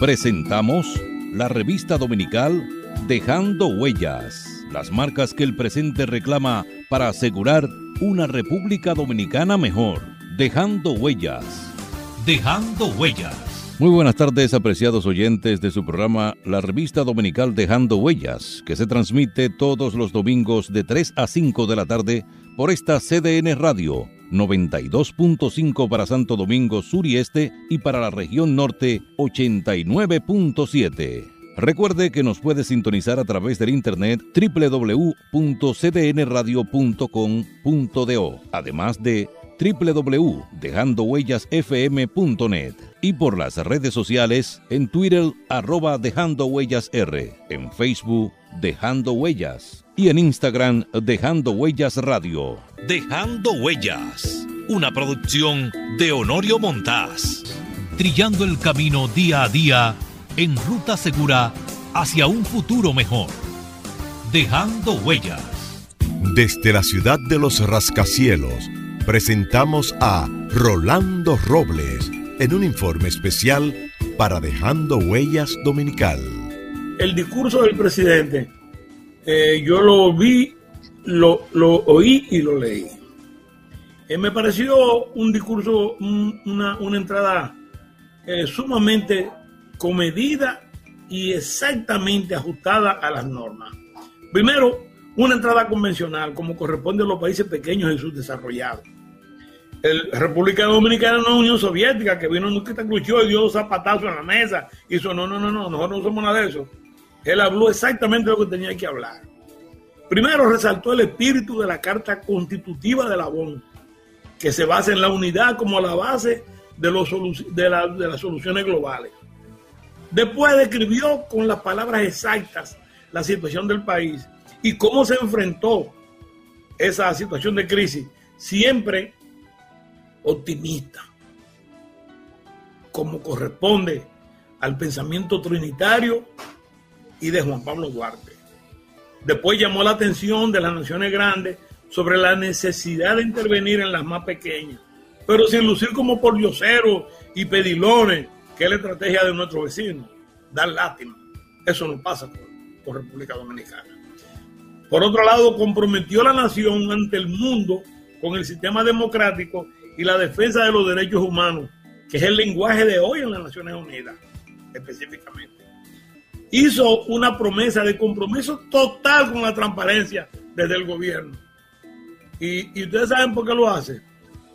Presentamos la revista dominical Dejando Huellas, las marcas que el presente reclama para asegurar una República Dominicana mejor. Dejando Huellas. Dejando Huellas. Muy buenas tardes, apreciados oyentes de su programa La Revista Dominical Dejando Huellas, que se transmite todos los domingos de 3 a 5 de la tarde por esta CDN Radio 92.5 para Santo Domingo Sur y Este y para la región norte 89.7. Recuerde que nos puede sintonizar a través del internet www.cdnradio.com.do, además de www.dejandohuellasfm.net y por las redes sociales en Twitter arroba Dejando Huellas R, en Facebook Dejando Huellas y en Instagram Dejando Huellas Radio. Dejando Huellas, una producción de Honorio Montás, trillando el camino día a día en ruta segura hacia un futuro mejor. Dejando Huellas. Desde la ciudad de los rascacielos, presentamos a Rolando Robles en un informe especial para Dejando Huellas Dominical. El discurso del presidente, eh, yo lo vi, lo, oí y lo leí. Eh, me pareció un discurso, una, entrada eh, sumamente comedida y exactamente ajustada a las normas. Primero, una entrada convencional, como corresponde a los países pequeños y subdesarrollados. La República Dominicana no es Unión Soviética, que vino Nikita Khrushchev y dio zapatazo en la mesa. Y eso, no, no, no, no, nosotros no somos nada de eso. Él habló exactamente lo que tenía que hablar. Primero resaltó el espíritu de la Carta Constitutiva de la ONU, que se basa en la unidad como la base de, de las soluciones globales. Después describió con las palabras exactas la situación del país y cómo se enfrentó esa situación de crisis, siempre optimista, como corresponde al pensamiento trinitario y de Juan Pablo Duarte. Después llamó la atención de las naciones grandes sobre la necesidad de intervenir en las más pequeñas, pero sin lucir como por y pedilones, que es la estrategia de nuestros vecinos, dar lástima. Eso no pasa por República Dominicana. Por otro lado, comprometió a la nación ante el mundo con el sistema democrático y la defensa de los derechos humanos, que es el lenguaje de hoy en las Naciones Unidas, específicamente. Hizo una promesa de compromiso total con la transparencia desde el gobierno. Y, ustedes saben por qué lo hace.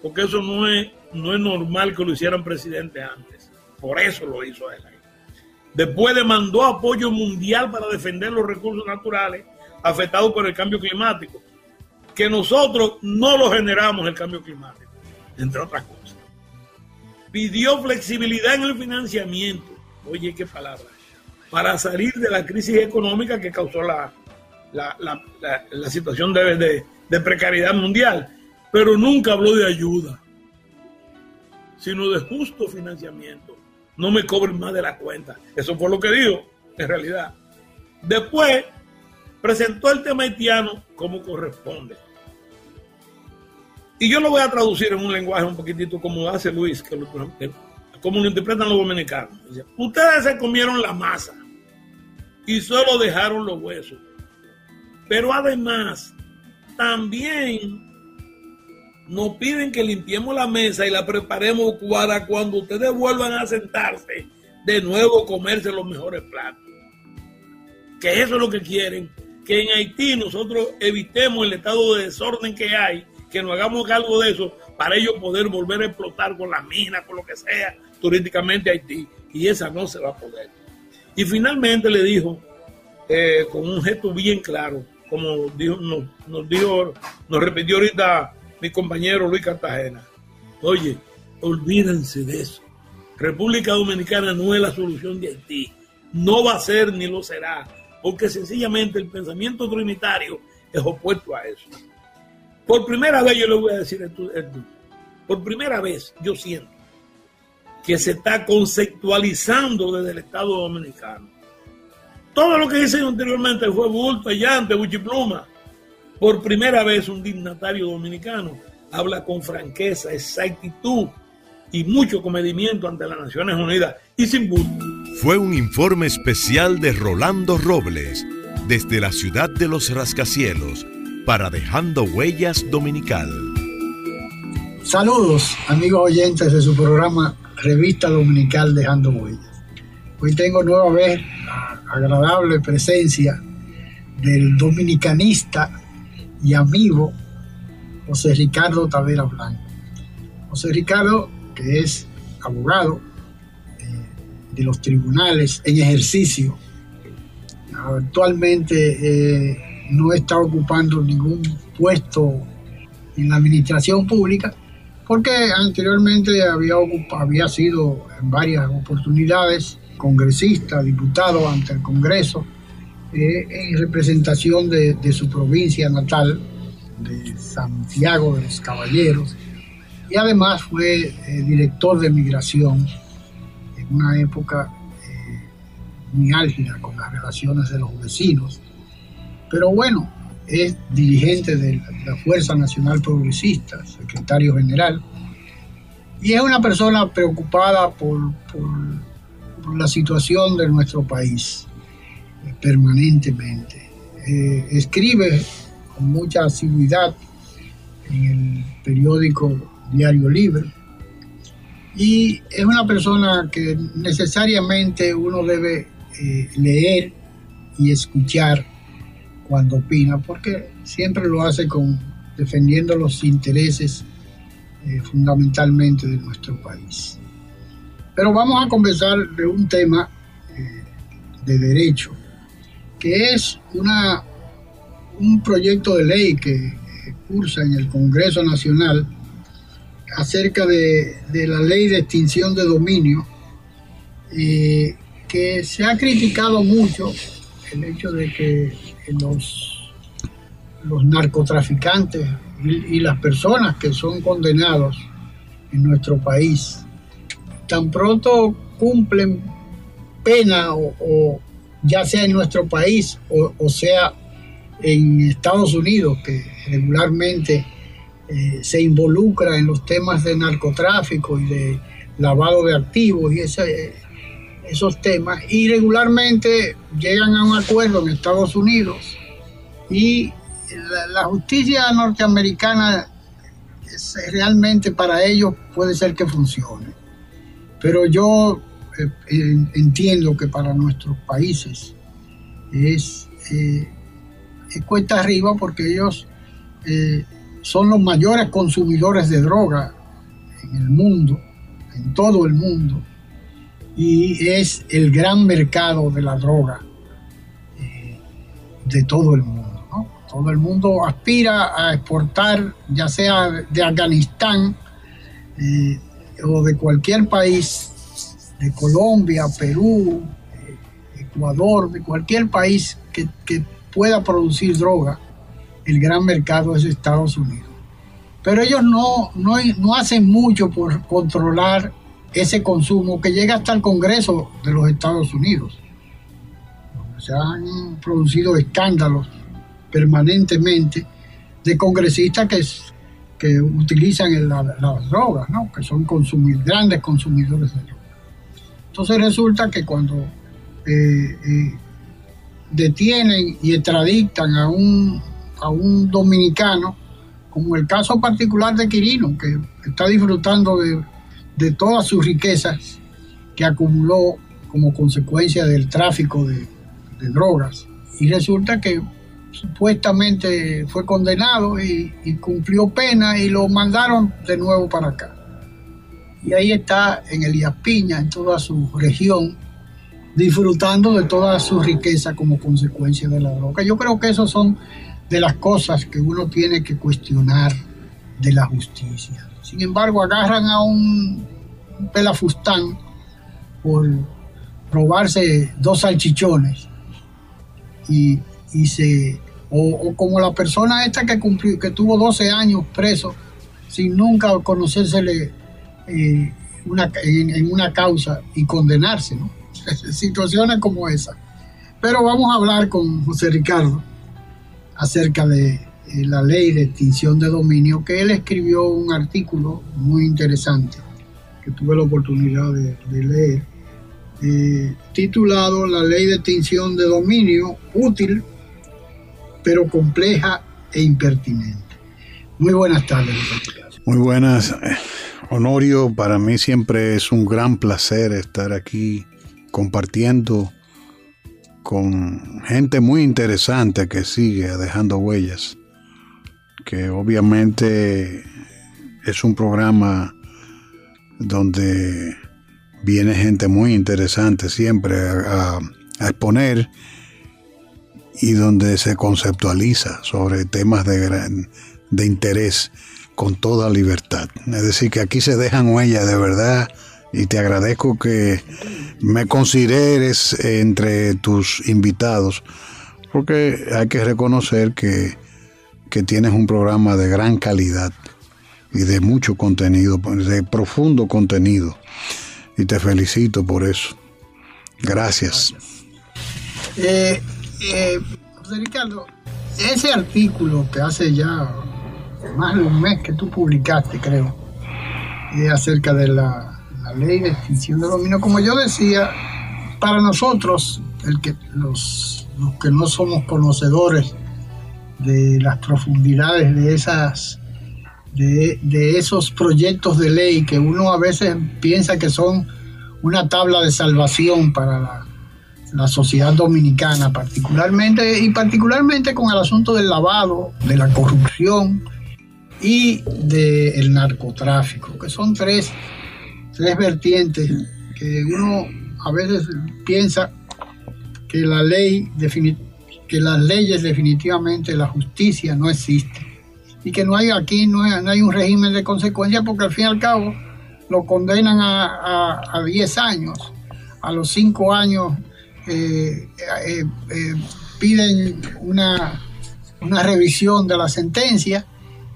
Porque eso no es, no es normal que lo hicieran presidente antes. Por eso lo hizo él. Después demandó apoyo mundial para defender los recursos naturales afectados por el cambio climático, que nosotros no lo generamos el cambio climático, entre otras cosas. Pidió flexibilidad en el financiamiento, oye qué palabra, para salir de la crisis económica que causó la, la, situación de, de precariedad mundial, pero nunca habló de ayuda, sino de justo financiamiento. No me cobren más de la cuenta. Eso fue lo que dijo, en realidad. Después presentó el tema haitiano como corresponde. Y yo lo voy a traducir en un lenguaje un poquitito como hace Luis, que, como lo interpretan los dominicanos. Ustedes se comieron la masa y solo dejaron los huesos. Pero además, también nos piden que limpiemos la mesa y la preparemos para cuando ustedes vuelvan a sentarse, de nuevo comerse los mejores platos. Que eso es lo que quieren que en Haití nosotros evitemos el estado de desorden que hay, que nos hagamos cargo de eso para ellos poder volver a explotar con las minas, con lo que sea, turísticamente Haití. Y esa no se va a poder. Y finalmente le dijo, eh, con un gesto bien claro, como nos, nos dijo, nos repitió ahorita mi compañero Luis Cartagena, oye, olvídense de eso. República Dominicana no es la solución de Haití. No va a ser ni lo será porque sencillamente el pensamiento trinitario es opuesto a eso. Por primera vez yo le voy a decir esto, por primera vez yo siento que se está conceptualizando desde el Estado Dominicano. Todo lo que hice anteriormente fue bulto, llante, buchipluma. Por primera vez un dignatario dominicano habla con franqueza, exactitud y mucho comedimiento ante las Naciones Unidas y sin bulto. fue un informe especial de Rolando Robles desde la ciudad de los rascacielos para Dejando Huellas Dominical. Saludos amigos oyentes de su programa Revista Dominical Dejando Huellas. Hoy tengo nueva vez la agradable presencia del dominicanista y amigo José Ricardo Tavera Blanco. José Ricardo, que es abogado eh, de los tribunales en ejercicio, actualmente eh, no está ocupando ningún puesto en la administración pública, porque anteriormente había, sido en varias oportunidades congresista, diputado ante el Congreso, eh, en representación de, de su provincia natal, de Santiago de los Caballeros y además fue eh, director de migración en una época eh, muy álgida con las relaciones de los vecinos. Pero bueno, es dirigente de la Fuerza Nacional Progresista, secretario general, y es una persona preocupada por, la situación de nuestro país eh, permanentemente. escribe mucha asiduidad en el periódico Diario Libre. Y es una persona que necesariamente uno debe eh, leer y escuchar cuando opina, porque siempre lo hace con defendiendo los intereses eh, fundamentalmente de nuestro país. Pero vamos a conversar de un tema eh, de derecho, que es una un proyecto de ley que cursa en el Congreso Nacional acerca de, la ley de extinción de dominio, eh, que se ha criticado mucho el hecho de que los, los narcotraficantes y, las personas que son condenados en nuestro país, tan pronto cumplen pena o, ya sea en nuestro país o sea en Estados Unidos, que regularmente eh, se involucra en los temas de narcotráfico y de lavado de activos y esos temas, y regularmente llegan a un acuerdo en Estados Unidos y la, justicia norteamericana realmente para ellos puede ser que funcione. Pero yo eh, entiendo que para nuestros países es eh, cuesta arriba porque ellos eh, son los mayores consumidores de droga en el mundo, en todo el mundo, y es el gran mercado de la droga eh, de todo el mundo. Todo el mundo aspira a exportar, ya sea de Afganistán eh, o de cualquier país, de Colombia, Perú, Ecuador, de cualquier país que, que pueda producir droga, el gran mercado es Estados Unidos. Pero ellos no, no, hacen mucho por controlar ese consumo que llega hasta el Congreso de los Estados Unidos. Se han producido escándalos permanentemente de congresistas que, que utilizan las drogas, que son grandes consumidores de drogas. Entonces resulta que cuando eh, eh, detienen y extraditan a un, a un dominicano, como el caso particular de Quirino, que está disfrutando de, todas sus riquezas que acumuló como consecuencia del tráfico de, drogas. Y resulta que supuestamente fue condenado y, y, cumplió pena y lo mandaron de nuevo para acá. Y ahí está en Elías Piña, en toda su región, disfrutando de toda su riqueza como consecuencia de la droga. Yo creo que esas son de las cosas que uno tiene que cuestionar de la justicia. Sin embargo, agarran a un, pelafustán por robarse dos salchichones y, se o, como la persona esta que cumplió que tuvo 12 años preso sin nunca conocérsele eh, una, en, una causa y condenarse, ¿no? situaciones como esa. Pero vamos a hablar con José Ricardo acerca de la ley de extinción de dominio, que él escribió un artículo muy interesante que tuve la oportunidad de, leer eh, titulado La ley de extinción de dominio, útil, pero compleja e impertinente. Muy buenas tardes. Muy buenas. Honorio, para mí siempre es un gran placer estar aquí compartiendo con gente muy interesante que sigue dejando huellas, que obviamente es un programa donde viene gente muy interesante siempre a, exponer y donde se conceptualiza sobre temas de, de interés con toda libertad. Es decir, que aquí se dejan huellas de verdad y te agradezco que me consideres entre tus invitados, porque hay que reconocer que, que tienes un programa de gran calidad y de mucho contenido, de profundo contenido. Y te felicito por eso. Gracias. Eh, eh, José Ricardo, ese artículo que hace ya más de un mes que tú publicaste, creo, eh, acerca de la ley de extinción de dominio, como yo decía, para nosotros, los que no somos conocedores de las profundidades de esas de, de, esos proyectos de ley que uno a veces piensa que son una tabla de salvación para la, la sociedad dominicana particularmente y particularmente con el asunto del lavado, de la corrupción y del narcotráfico, que son tres tres vertientes que uno a veces piensa que la ley que las leyes definitivamente la justicia no existe. Y que no hay aquí no hay, un régimen de consecuencias porque al fin y al cabo lo condenan a 10 años. A los 5 años eh, eh, eh, piden una, una revisión de la sentencia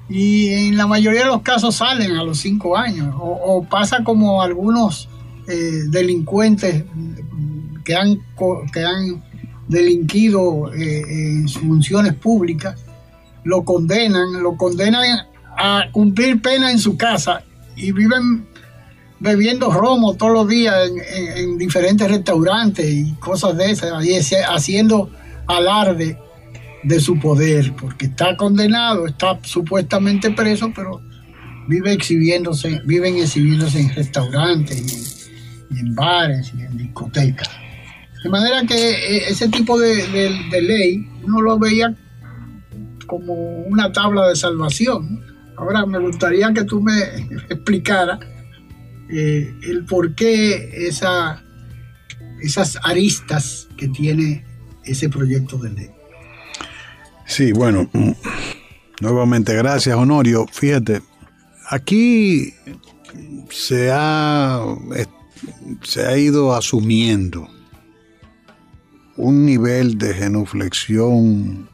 y en la mayoría de los casos salen a los cinco años. O, pasa como algunos delincuentes que han, que han delinquido eh, en sus funciones públicas, lo condenan, lo condenan a cumplir pena en su casa y viven bebiendo romo todos los días en, en diferentes restaurantes y cosas de esas, y haciendo alarde de su poder, porque está condenado, está supuestamente preso, pero vive exhibiéndose, viven exhibiéndose en restaurantes y en, bares y en discotecas. De manera que eh, ese tipo de, ley uno lo veía como una tabla de salvación. Ahora me gustaría que tú me explicaras eh, el por qué esa, esas aristas que tiene ese proyecto de ley. Sí, bueno, mm, nuevamente gracias Honorio. Fíjate, aquí se ha, se ha ido asumiendo un nivel de genuflexión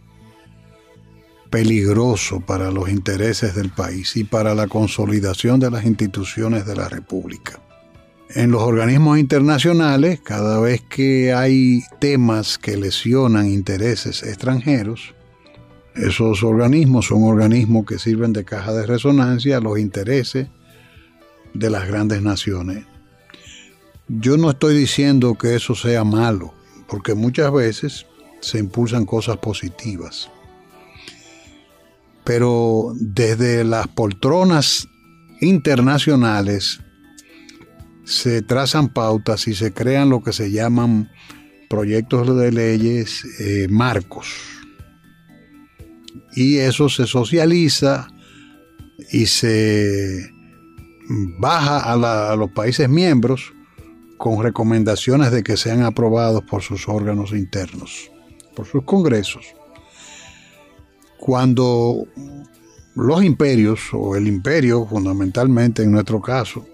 peligroso para los intereses del país y para la consolidación de las instituciones de la República. En los organismos internacionales, cada vez que hay temas que lesionan intereses extranjeros, esos organismos son organismos que sirven de caja de resonancia a los intereses de las grandes naciones. Yo no estoy diciendo que eso sea malo, porque muchas veces se impulsan cosas positivas. Pero desde las poltronas internacionales se trazan pautas y se crean lo que se llaman proyectos de leyes eh, marcos y eso se socializa y se baja a, los países miembros con recomendaciones de que sean aprobados por sus órganos internos, por sus congresos. Cuando los imperios, o el imperio fundamentalmente en nuestro caso,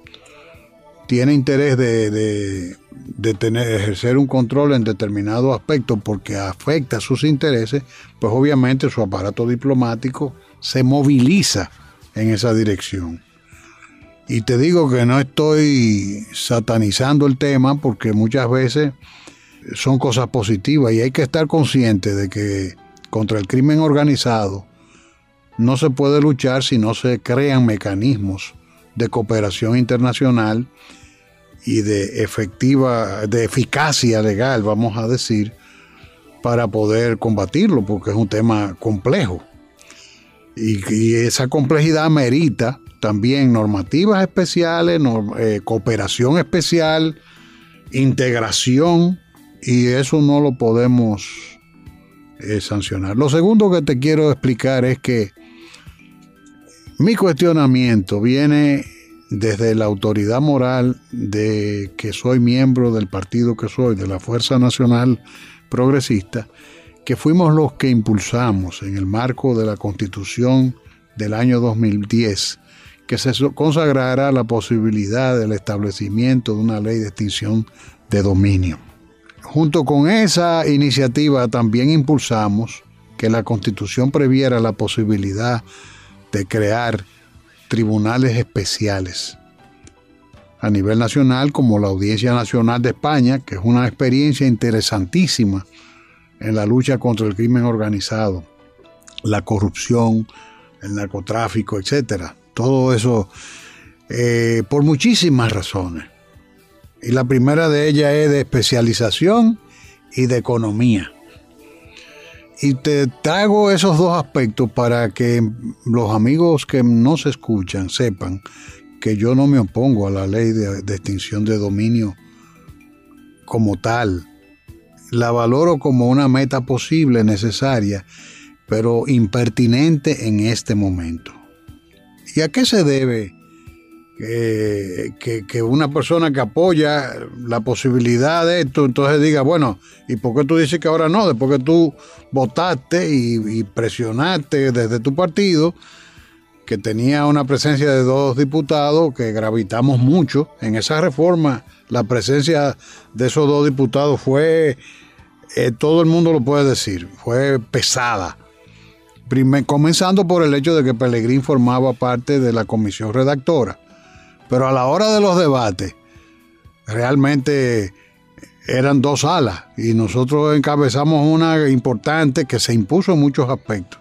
tiene interés de, de tener, ejercer un control en determinado aspecto porque afecta sus intereses, pues obviamente su aparato diplomático se moviliza en esa dirección. Y te digo que no estoy satanizando el tema porque muchas veces son cosas positivas y hay que estar consciente de que contra el crimen organizado no se puede luchar si no se crean mecanismos de cooperación internacional y de efectiva, de eficacia legal, vamos a decir, para poder combatirlo, porque es un tema complejo. Y, esa complejidad merita también normativas especiales, eh, cooperación especial, integración, y eso no lo podemos eh, sancionar. Lo segundo que te quiero explicar es que mi cuestionamiento viene desde la autoridad moral de que soy miembro del partido que soy, de la Fuerza Nacional Progresista, que fuimos los que impulsamos en el marco de la Constitución del año 2010 que se consagrara la posibilidad del establecimiento de una ley de extinción de dominio. Junto con esa iniciativa también impulsamos que la Constitución previera la posibilidad de crear tribunales especiales a nivel nacional como la Audiencia Nacional de España, que es una experiencia interesantísima en la lucha contra el crimen organizado, la corrupción, el narcotráfico, etcétera. Todo eso eh, por muchísimas razones. Y la primera de ellas es de especialización y de economía. Y te traigo esos dos aspectos para que los amigos que no se escuchan sepan que yo no me opongo a la ley de, de extinción de dominio como tal. La valoro como una meta posible, necesaria, pero impertinente en este momento. ¿Y a qué se debe que, una persona que apoya la posibilidad de esto, entonces diga, bueno, ¿y por qué tú dices que ahora no? Después que tú votaste y, presionaste desde tu partido, que tenía una presencia de dos diputados, que gravitamos mucho en esa reforma, la presencia de esos dos diputados fue, eh, todo el mundo lo puede decir, fue pesada. Comenzando por el hecho de que Pellegrín formaba parte de la comisión redactora pero a la hora de los debates, realmente eran dos salas y nosotros encabezamos una importante que se impuso en muchos aspectos.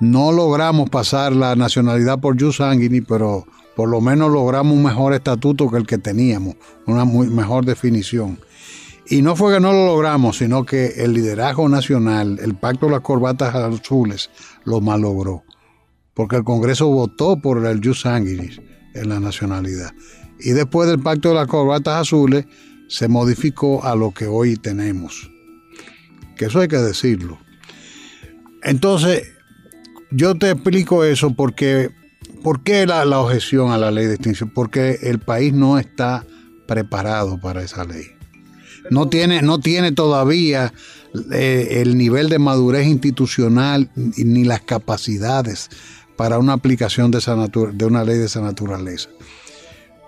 No logramos pasar la nacionalidad por Jus Sanguini, pero por lo menos logramos un mejor estatuto que el que teníamos, una muy mejor definición. Y no fue que no lo logramos, sino que el liderazgo nacional, el pacto de las corbatas azules, lo malogró. Porque el Congreso votó por el Jus Sanguinis en la nacionalidad. Y después del pacto de las corbatas azules se modificó a lo que hoy tenemos. Que eso hay que decirlo. Entonces, yo te explico eso porque, ¿por qué la, objeción a la ley de extinción? Porque el país no está preparado para esa ley. No tiene, no tiene todavía eh, el nivel de madurez institucional ni las capacidades para una aplicación de, esa de una ley de esa naturaleza.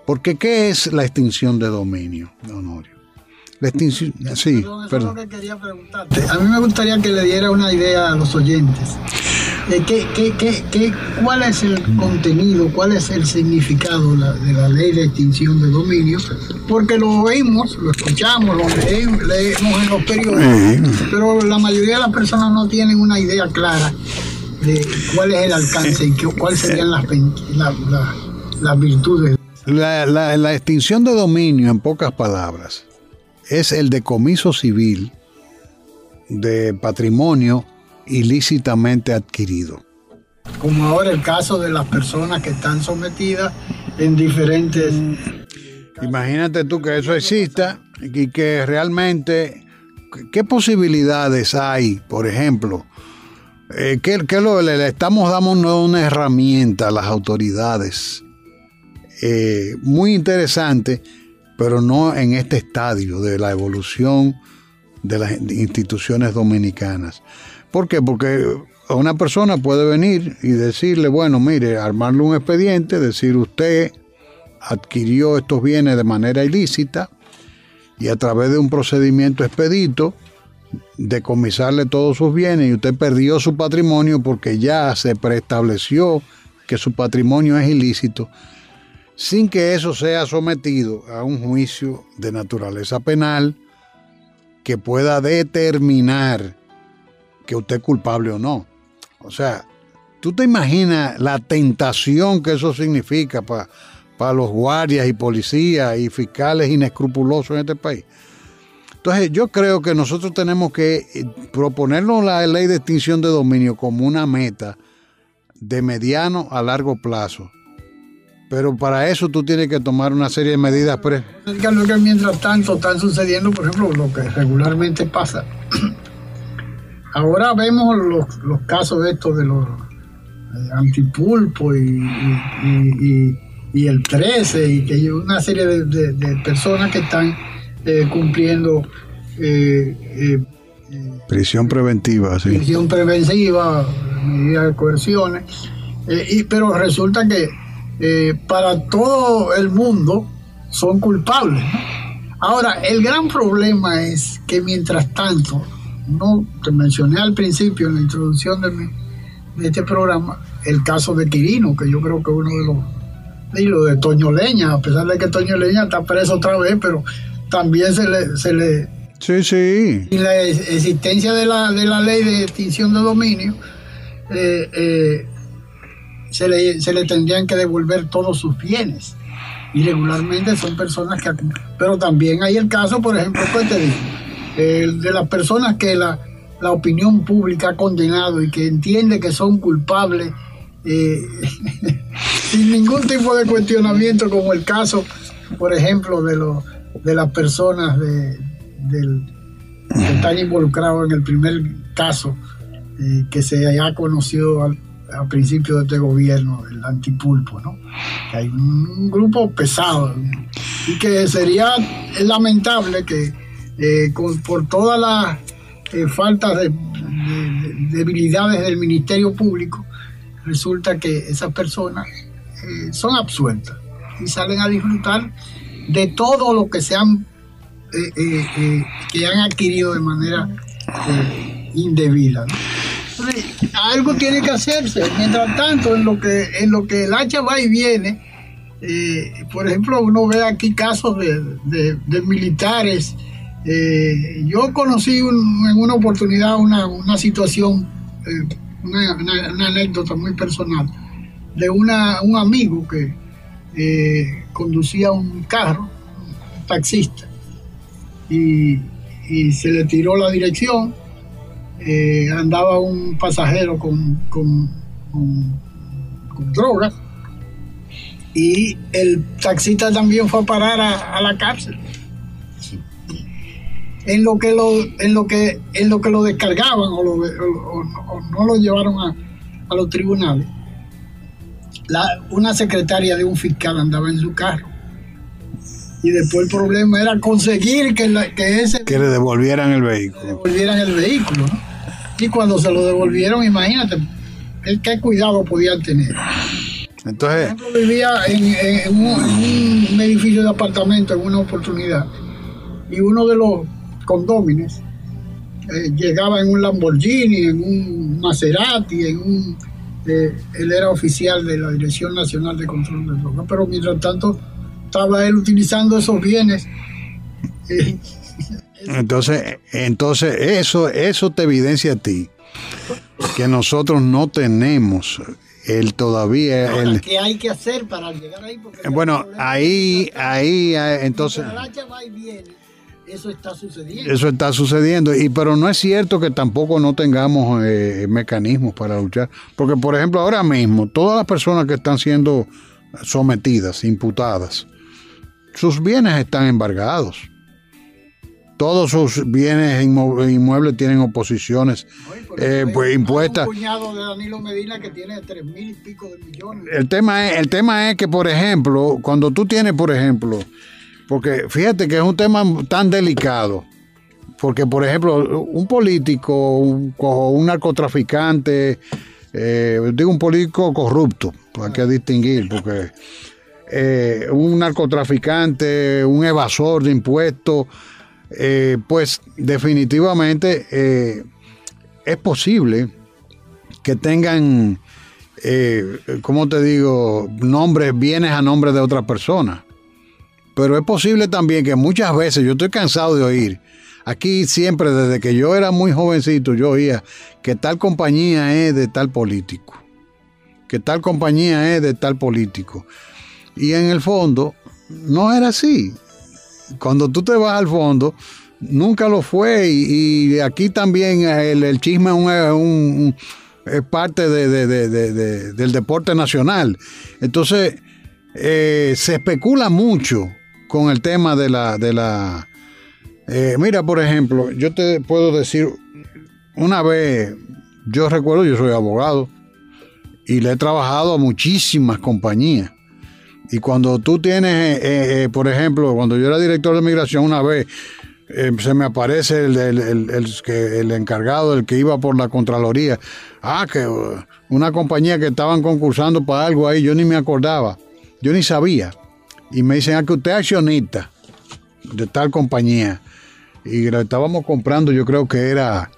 Porque ¿qué es la extinción de dominio, Honorio? La extinción, sí, perdón, A mí me gustaría que le diera una idea a los oyentes. Eh, ¿Qué, qué, qué, cuál es el contenido, cuál es el significado de la ley de extinción de dominio? Porque lo oímos, lo escuchamos, lo leemos, leemos en los periódicos, pero la mayoría de las personas no tienen una idea clara de cuál es el alcance y cuáles serían las, las virtudes. La, la, extinción de dominio, en pocas palabras, es el decomiso civil de patrimonio ilícitamente adquirido. Como ahora el caso de las personas que están sometidas en diferentes... Imagínate tú que eso exista y que realmente, ¿qué posibilidades hay, por ejemplo, eh, ¿qué, lo, le, estamos dando una herramienta a las autoridades eh, muy interesante, pero no en este estadio de la evolución de las instituciones dominicanas. ¿Por qué? Porque una persona puede venir y decirle, bueno, mire, armarle un expediente, decir usted adquirió estos bienes de manera ilícita y a través de un procedimiento expedito, decomisarle todos sus bienes y usted perdió su patrimonio porque ya se preestableció que su patrimonio es ilícito, sin que eso sea sometido a un juicio de naturaleza penal que pueda determinar que usted es culpable o no. O sea, tú te imaginas la tentación que eso significa para para los guardias y policías y fiscales inescrupulosos en este país. Entonces yo creo que nosotros tenemos que eh, proponernos la ley de extinción de dominio como una meta de mediano a largo plazo. Pero para eso tú tienes que tomar una serie de medidas. Pre que mientras tanto están sucediendo, por ejemplo, lo que regularmente pasa. Ahora vemos los, los casos de estos de los eh, antipulpo y, y, el 13 y que hay una serie de personas que están eh, cumpliendo eh, eh, prisión preventiva, sí. Prisión preventiva, medidas de coerciones. y, pero resulta que para todo el mundo son culpables. Ahora, el gran problema es que mientras tanto, no te mencioné al principio en la introducción de, de este programa, el caso de Quirino, que yo creo que uno de los y lo de Toño Leña, a pesar de que Toño Leña está preso otra vez, pero también se le... Se le sí, sí. Y la existencia de la, de la ley de extinción de dominio, eh, eh, se, le, se le tendrían que devolver todos sus bienes. Y regularmente son personas que... Pero también hay el caso, por ejemplo, pues te digo, de las personas que la, la opinión pública ha condenado y que entiende que son culpables eh, sin ningún tipo de cuestionamiento, como el caso, por ejemplo, de los de las personas de, del, que están involucrados en el primer caso eh, que se haya conocido al, principio de este gobierno, el antipulpo, ¿no? Que hay un, grupo pesado y que sería lamentable que eh, por todas las eh, faltas de, debilidades del Ministerio Público, resulta que esas personas son absueltas y salen a disfrutar de todo lo que se han eh, eh, eh, que han adquirido de manera indebida. algo tiene que hacerse. Mientras tanto, en lo que en lo que el hacha va y viene, por ejemplo, uno ve aquí casos de, militares. Yo conocí en una oportunidad una, situación, una, una, anécdota muy personal de una, un amigo que eh, conducía un carro, un taxista, y, se le tiró la dirección. Eh, andaba un pasajero con, con, drogas y el taxista también fue a parar a, la cárcel. En lo que lo, en lo que, en lo que lo descargaban o, no lo llevaron a, a los tribunales una secretaria de un fiscal andaba en su carro. Y después el problema era conseguir que, que ese... Que le devolvieran el vehículo. devolvieran el vehículo, Y cuando se lo devolvieron, imagínate, qué cuidado podían tener. Entonces... Por ejemplo, vivía en, un, edificio de apartamento en una oportunidad. Y uno de los condómines eh, llegaba en un Lamborghini, en un Maserati, en un él era oficial de la Dirección Nacional de Control de Drogas, pero mientras tanto estaba él utilizando esos bienes. entonces, entonces eso, eso te evidencia a ti que nosotros no tenemos el todavía el ¿Qué hay que hacer para llegar ahí? bueno, ahí, ahí, entonces eso está sucediendo. Eso está sucediendo, y, pero no es cierto que tampoco no tengamos eh, mecanismos para luchar. Porque, por ejemplo, ahora mismo, todas las personas que están siendo sometidas, imputadas, sus bienes están embargados. Todos sus bienes inmuebles tienen oposiciones eh, pues, impuestas. El tema, es, el tema es que, por ejemplo, cuando tú tienes, por ejemplo, porque fíjate que es un tema tan delicado. Porque, por ejemplo, un político o un, narcotraficante, eh, digo un político corrupto, hay que distinguir, porque eh, un narcotraficante, un evasor de impuestos, eh, pues definitivamente es posible que tengan, ¿cómo te digo?, nombres, bienes a nombre de otra persona. Pero es posible también que muchas veces, yo estoy cansado de oír, aquí siempre desde que yo era muy jovencito, yo oía que tal compañía es de tal político, que tal compañía es de tal político. Y en el fondo, no era así. Cuando tú te vas al fondo, nunca lo fue. Y, aquí también el, chisme es, parte del deporte nacional. Entonces, eh, se especula mucho con el tema de la... De la eh, mira, por ejemplo, yo te puedo decir, una vez, yo recuerdo, yo soy abogado y le he trabajado a muchísimas compañías. Y cuando tú tienes, eh, por ejemplo, cuando yo era director de migración una vez, se me aparece el, el, el, encargado, el que iba por la Contraloría. Ah, que una compañía que estaban concursando para algo ahí, yo ni me acordaba. Yo ni sabía. Y me dicen, ah, que usted es accionista de tal compañía. Y le estábamos comprando, yo creo que era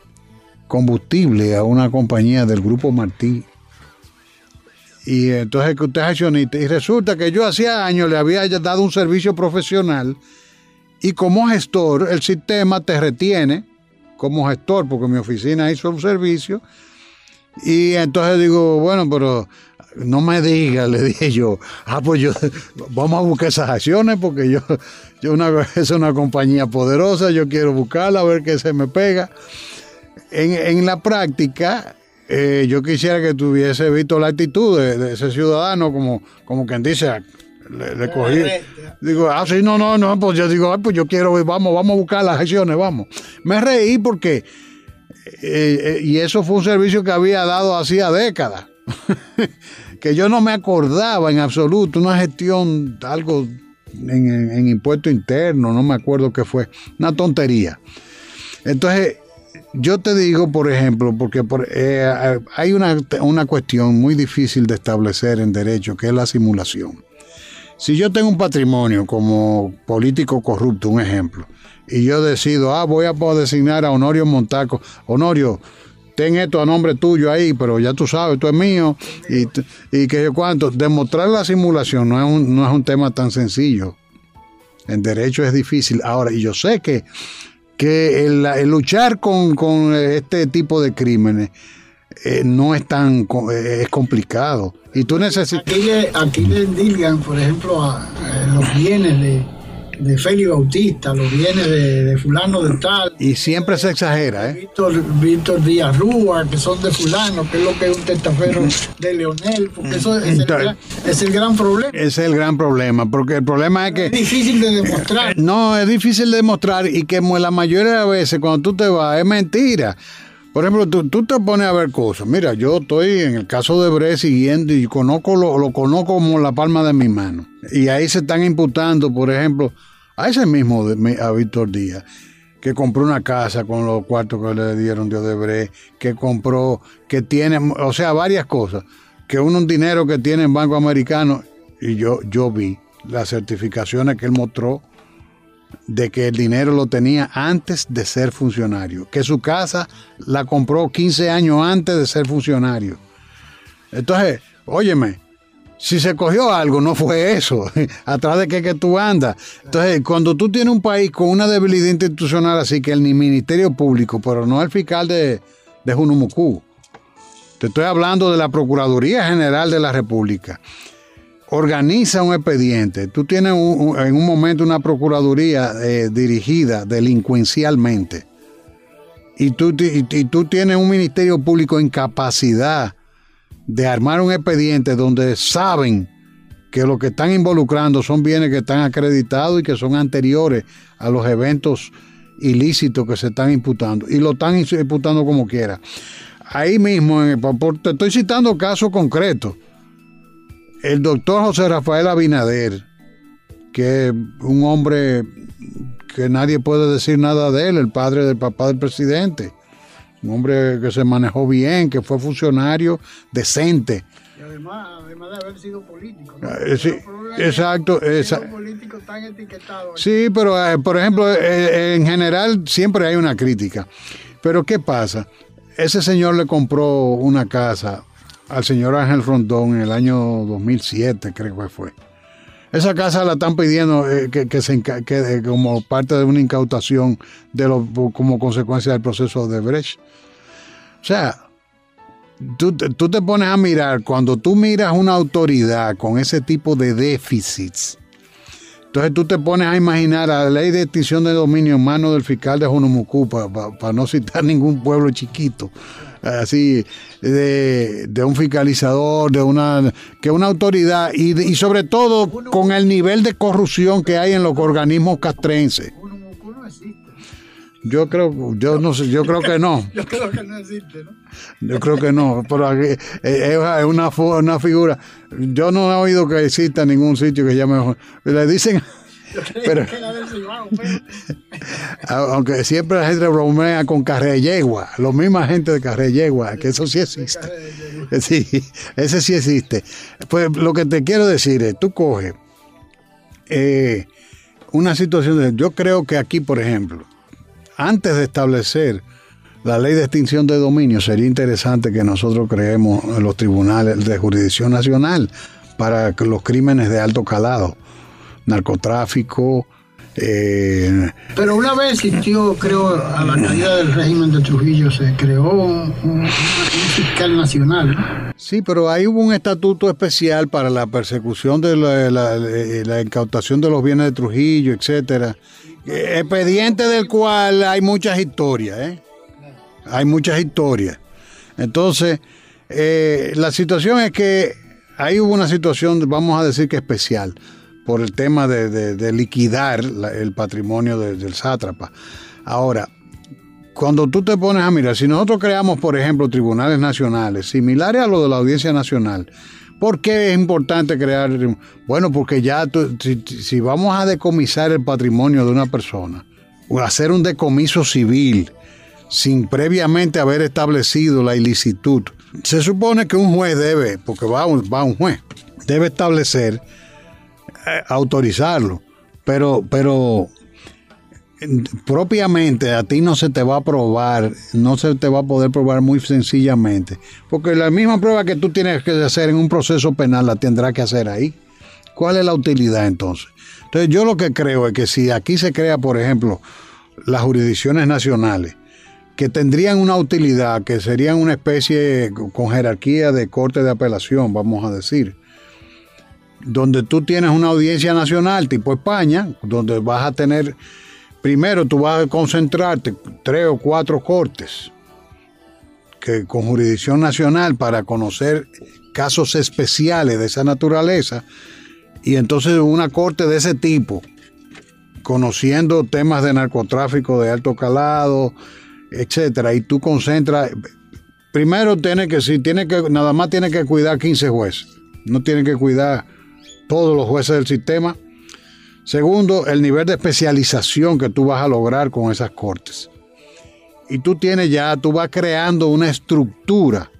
combustible a una compañía del Grupo Martí. Y entonces que usted es accionista. Y resulta que yo hacía años le había dado un servicio profesional y como gestor el sistema te retiene como gestor porque mi oficina hizo un servicio. Y entonces digo, bueno, pero no me diga, le dije yo, ah, pues yo, vamos a buscar esas acciones porque yo, yo una, es una compañía poderosa, yo quiero buscarla, a ver qué se me pega. En, la práctica, eh, yo quisiera que tuviese visto la actitud de, ese ciudadano, como, como quien dice, le, cogí. Digo, ah, sí, no, no, no, pues yo digo, ah, pues yo quiero, vamos, vamos a buscar las acciones, vamos. Me reí porque, eh, eh, y eso fue un servicio que había dado hacía décadas. que yo no me acordaba en absoluto, una gestión, algo en, impuesto interno, no me acuerdo qué fue, una tontería. Entonces, yo te digo, por ejemplo, porque eh, hay una, una cuestión muy difícil de establecer en derecho, que es la simulación. Si yo tengo un patrimonio como político corrupto, un ejemplo, y yo decido, ah, voy a poder designar a Honorio Montaco, Honorio, ten esto a nombre tuyo ahí, pero ya tú sabes, esto es mío, y, y que yo cuánto. Demostrar la simulación no es, un, no es un tema tan sencillo. En derecho es difícil. Ahora, y yo sé que, que el, luchar con, este tipo de crímenes eh, no es tan eh, es complicado. Y tú necesitas. Aquí le, aquí le digan, por ejemplo, a los bienes de de Félix Bautista, los bienes de, fulano de tal. Y siempre se exagera, ¿eh? Víctor, Díaz Rúa, que son de fulano, que es lo que es un testaferro de Leonel, porque eso es, el, gran, es el gran problema. Ese es el gran problema, porque el problema es que... Es difícil de demostrar. No, es difícil de demostrar y que la mayoría de las veces cuando tú te vas es mentira. Por ejemplo, tú, te pones a ver cosas. Mira, yo estoy en el caso de Bre siguiendo y conozco lo, lo conozco como la palma de mi mano. Y ahí se están imputando, por ejemplo, a ese mismo, a Víctor Díaz, que compró una casa con los cuartos que le dieron de Odebrecht, que compró, que tiene, o sea, varias cosas, que uno un dinero que tiene en Banco Americano, y yo, yo vi las certificaciones que él mostró de que el dinero lo tenía antes de ser funcionario, que su casa la compró 15 años antes de ser funcionario. Entonces, óyeme, si se cogió algo, no fue eso. Atrás de qué que tú andas. Entonces, cuando tú tienes un país con una debilidad institucional así que el Ministerio Público, pero no el fiscal de, de Junumucú, te estoy hablando de la Procuraduría General de la República, organiza un expediente. Tú tienes en un momento una procuraduría eh, dirigida delincuencialmente y tú, y, tú tienes un ministerio público en capacidad de armar un expediente donde saben que lo que están involucrando son bienes que están acreditados y que son anteriores a los eventos ilícitos que se están imputando y lo están imputando como quiera. Ahí mismo, te estoy citando casos concretos el doctor José Rafael Abinader, que es un hombre que nadie puede decir nada de él, el padre del papá del presidente, un hombre que se manejó bien, que fue funcionario decente. Y además, además de haber sido político. Eh, sí, exacto. Sí, pero eh, por ejemplo, eh, en general siempre hay una crítica. Pero ¿qué pasa? Ese señor le compró una casa al señor Ángel Rondón en el año 2007, creo que fue. Esa casa la están pidiendo eh, que, que, como parte de una incautación de lo, como consecuencia del proceso de Brecht. O sea, tú, tú te pones a mirar, cuando tú miras una autoridad con ese tipo de déficits, entonces tú te pones a imaginar la ley de extinción de dominio en manos del fiscal de Jonumucú, para no citar ningún pueblo chiquito, así, de, un fiscalizador, de una, que una autoridad, y, y sobre todo con el nivel de corrupción que hay en los organismos castrenses. Yo creo, yo no sé, yo creo que no. yo creo que no existe, ¿no? Yo creo que no, pero eh, es una, una figura. Yo no he oído que exista ningún sitio que llame. Le dicen. Pero, aunque siempre la gente bromea con Yegua, la misma gente de Yegua, que eso sí existe. Sí, ese sí existe. Pues lo que te quiero decir es, tú coges eh, una situación de, yo creo que aquí, por ejemplo, antes de establecer la ley de extinción de dominio, sería interesante que nosotros creemos en los tribunales de jurisdicción nacional para los crímenes de alto calado, narcotráfico. Eh, Pero una vez existió, creo, a la caída del régimen de Trujillo, se creó un, fiscal nacional. Sí, pero ahí hubo un estatuto especial para la persecución de la, la incautación de los bienes de Trujillo, etcétera expediente del cual hay muchas historias, ¿eh? Hay muchas historias. Entonces, eh, la situación es que ahí hubo una situación, vamos a decir que especial, por el tema de, liquidar el patrimonio del sátrapa. Ahora, cuando tú te pones a mirar, si nosotros creamos, por ejemplo, tribunales nacionales similares a lo de la Audiencia Nacional, ¿Por qué es importante crear? Bueno, porque ya si, vamos a decomisar el patrimonio de una persona, o hacer un decomiso civil sin previamente haber establecido la ilicitud, se supone que un juez debe, porque va va un juez, debe establecer, autorizarlo. Pero, pero propiamente a ti no se te va a probar, no se te va a poder probar muy sencillamente, porque la misma prueba que tú tienes que hacer en un proceso penal la tendrás que hacer ahí. ¿Cuál es la utilidad entonces? Entonces yo lo que creo es que si aquí se crea, por ejemplo, las jurisdicciones nacionales, que tendrían una utilidad, que serían una especie con jerarquía de corte de apelación, vamos a decir, donde tú tienes una audiencia nacional tipo España, donde vas a tener primero tú vas a concentrarte tres o cuatro cortes que con jurisdicción nacional para conocer casos especiales de esa naturaleza y entonces una corte de ese tipo conociendo temas de narcotráfico de alto calado, etcétera, y tú concentras primero tiene que si tiene que nada más tiene que cuidar 15 jueces, no tiene que cuidar todos los jueces del sistema Segundo, el nivel de especialización que tú vas a lograr con esas cortes. Y tú tienes ya, tú vas creando una estructura.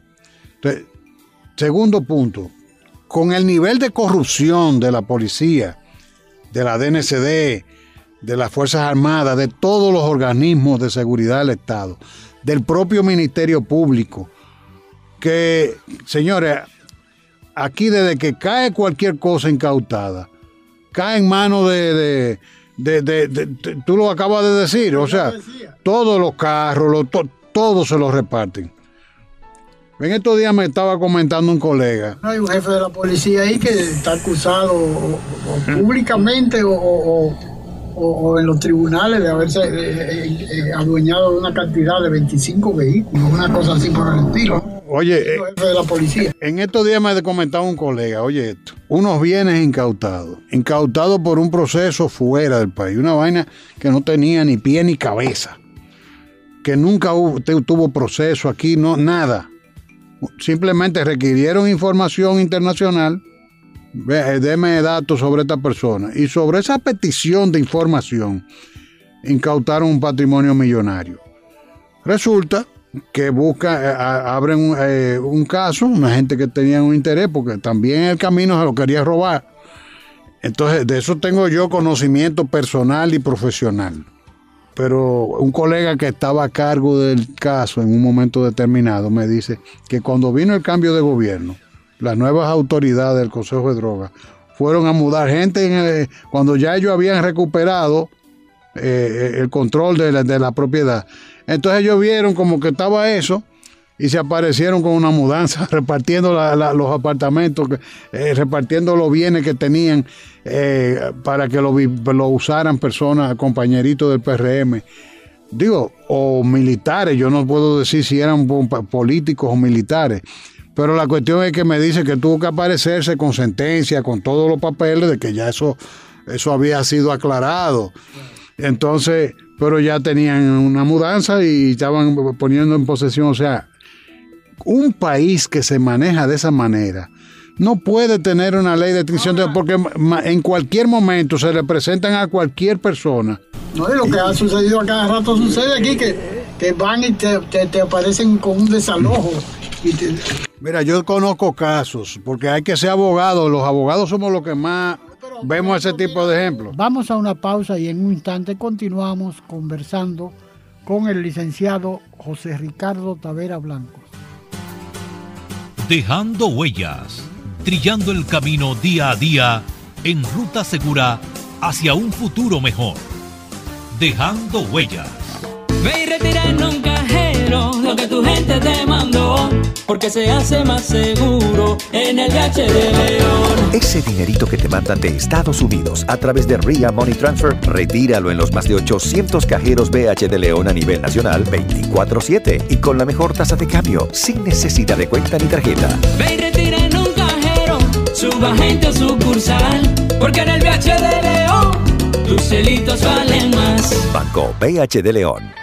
segundo punto, con el nivel de corrupción de la policía, de la DNCD, de las Fuerzas Armadas, de todos los organismos de seguridad del Estado, del propio Ministerio Público, que, señores, aquí desde que cae cualquier cosa incautada, cae en manos de, tú lo acabas de decir, o sea, todos los carros, todos se los reparten. En estos días me estaba comentando un colega. Hay un jefe de la policía ahí que está acusado públicamente o, en los tribunales de haberse eh, eh, eh, adueñado de una cantidad de 25 vehículos, una cosa así por el estilo. Oye, de la policía. en estos días me comentado un colega, oye esto, unos bienes incautados, incautados por un proceso fuera del país, una vaina que no tenía ni pie ni cabeza, que nunca hubo, tuvo proceso aquí, no, nada. Simplemente requirieron información internacional, deme datos sobre esta persona, y sobre esa petición de información incautaron un patrimonio millonario. Resulta que busca, eh, abren eh, un, caso, una gente que tenía un interés, porque también el camino se lo quería robar. Entonces, de eso tengo yo conocimiento personal y profesional. Pero un colega que estaba a cargo del caso en un momento determinado me dice que cuando vino el cambio de gobierno, las nuevas autoridades del Consejo de Drogas fueron a mudar gente cuando ya ellos habían recuperado eh, el control de la propiedad entonces ellos vieron como que estaba eso y se aparecieron con una mudanza, repartiendo los apartamentos, eh, repartiendo los bienes que tenían eh, para que lo, usaran personas, compañeritos del PRM. Digo, o militares, yo no puedo decir si eran políticos o militares, pero la cuestión es que me dice que tuvo que aparecerse con sentencia, con todos los papeles de que ya eso, eso había sido aclarado. Entonces, pero ya tenían una mudanza y estaban poniendo en posesión, o sea, un país que se maneja de esa manera no puede tener una ley de extinción de porque en cualquier momento se le presentan a cualquier persona. No, es lo que ha sucedido a cada rato sucede aquí, que, que van y te, te, aparecen con un desalojo. Mira, yo conozco casos, porque hay que ser abogado, los abogados somos los que más vemos ese tipo de ejemplos. Vamos a una pausa y en un instante continuamos conversando con el licenciado José Ricardo Tavera Blanco. Dejando huellas, trillando el camino día a día en ruta segura hacia un futuro mejor. Dejando huellas. Ve y retira en un lo que tu gente te mandó, porque se hace más seguro en el VH de León. Ese dinerito que te mandan de Estados Unidos a través de RIA Money Transfer, retíralo en los más de 800 cajeros BH de León a nivel nacional 24-7 y con la mejor tasa de cambio, sin necesidad de cuenta ni tarjeta. Ve y retira en un cajero, suba gente o sucursal, porque en el VH de León tus celitos valen más. Banco BH de León.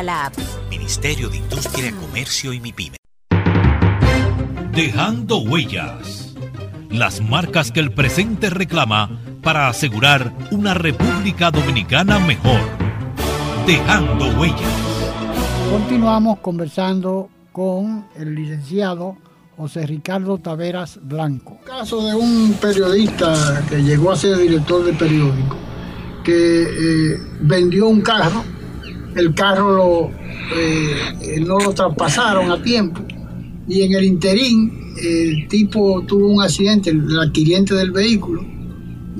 la app. Ministerio de Industria, Comercio y MIPYME. Dejando huellas. Las marcas que el presente reclama para asegurar una República Dominicana mejor. Dejando huellas. Continuamos conversando con el licenciado José Ricardo Taveras Blanco. Caso de un periodista que llegó a ser director de periódico, que eh, vendió un carro el carro lo, eh, no lo traspasaron a tiempo y en el interín el tipo tuvo un accidente, el adquiriente del vehículo,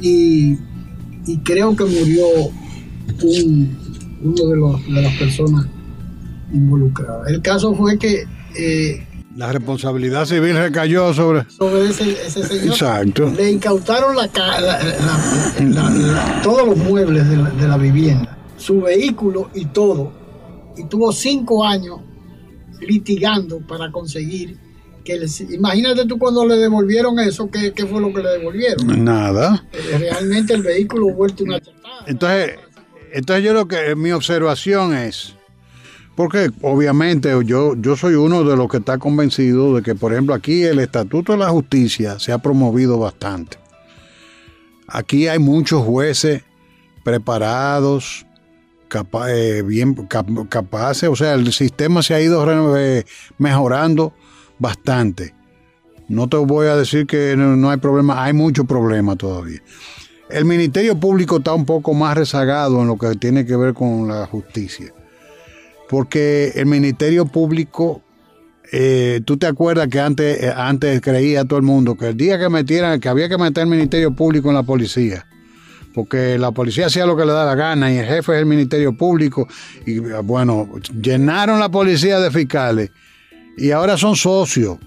y, creo que murió uno de, los, de las personas involucradas. El caso fue que... Eh, la responsabilidad civil recayó sobre, sobre ese, señor. Exacto. Le incautaron la, todos los muebles de la vivienda su vehículo y todo. Y tuvo cinco años litigando para conseguir que les, imagínate tú cuando le devolvieron eso, ¿qué, fue lo que le devolvieron? Nada. Eh, realmente el vehículo vuelto una chatada. Entonces, entonces yo lo que mi observación es, porque obviamente yo, yo soy uno de los que está convencido de que, por ejemplo, aquí el Estatuto de la Justicia se ha promovido bastante. Aquí hay muchos jueces preparados, eh, bien capaces, o sea, el sistema se ha ido eh, mejorando bastante. No te voy a decir que no, hay problema, hay mucho problema todavía. El Ministerio Público está un poco más rezagado en lo que tiene que ver con la justicia. Porque el Ministerio Público, eh, tú te acuerdas que antes, antes creía todo el mundo que el día que metieran, que había que meter el Ministerio Público en la policía, porque la policía hacía lo que le da la gana y el jefe es el Ministerio Público. Y bueno, llenaron la policía de fiscales y ahora son socios.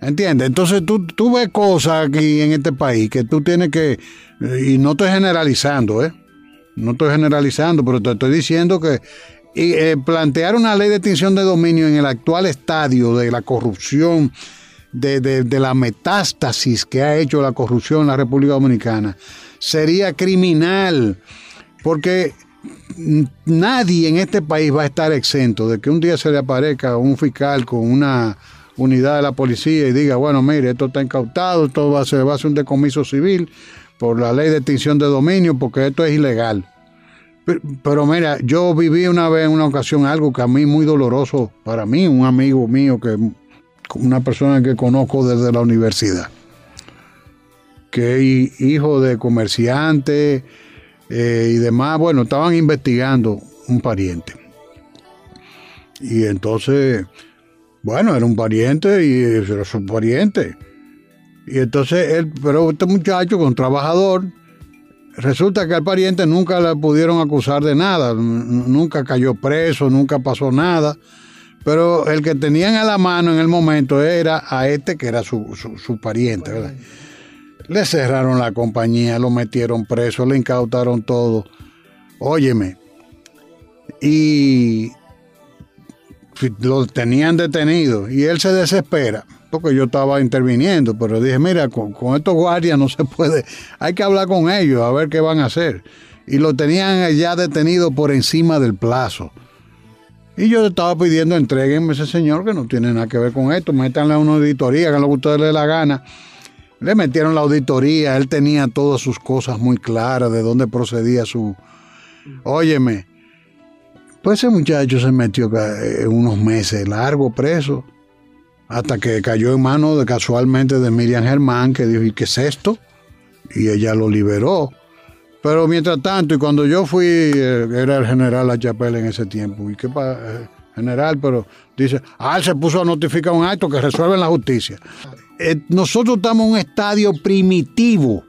¿Entiendes? Entonces tú, tú ves cosas aquí en este país que tú tienes que, y no estoy generalizando, ¿eh? No estoy generalizando, pero te estoy diciendo que eh, plantear una ley de extinción de dominio en el actual estadio de la corrupción, de, de la metástasis que ha hecho la corrupción en la República Dominicana, sería criminal, porque nadie en este país va a estar exento de que un día se le aparezca un fiscal con una unidad de la policía y diga, bueno, mire, esto está incautado, esto va, se va a hacer un decomiso civil por la ley de extinción de dominio, porque esto es ilegal. Pero, pero mira, yo viví una vez en una ocasión algo que a mí muy doloroso para mí, un amigo mío que una persona que conozco desde la universidad, que hijo de comerciante eh, y demás, bueno, estaban investigando un pariente. Y entonces, bueno, era un pariente y era su pariente. Y entonces él, pero este muchacho con trabajador, resulta que al pariente nunca le pudieron acusar de nada, nunca cayó preso, nunca pasó nada. Pero el que tenían a la mano en el momento era a este que era su, su- su pariente, ¿verdad? Le cerraron la compañía, lo metieron preso, le incautaron todo. Óyeme, y lo tenían detenido y él se desespera porque yo estaba interviniendo, pero dije, mira, con, estos guardias no se puede, hay que hablar con ellos a ver qué van a hacer. Y lo tenían ya detenido por encima del plazo. Y yo estaba pidiendo, entreguenme ese señor que no tiene nada que ver con esto, métanle a una auditoría, hagan lo que ustedes les dé la gana. Le metieron la auditoría, él tenía todas sus cosas muy claras, de dónde procedía su... Óyeme, pues ese muchacho se metió eh, unos meses largo preso, hasta que cayó en manos de, casualmente de Miriam Germán, que dijo, ¿y qué es esto? Y ella lo liberó. Pero mientras tanto, y cuando yo fui, eh, era el general La Chapelle en ese tiempo, ¿y qué eh, general? Pero dice, ah, se puso a notificar un acto que resuelve la justicia. Eh, nosotros estamos en un estadio primitivo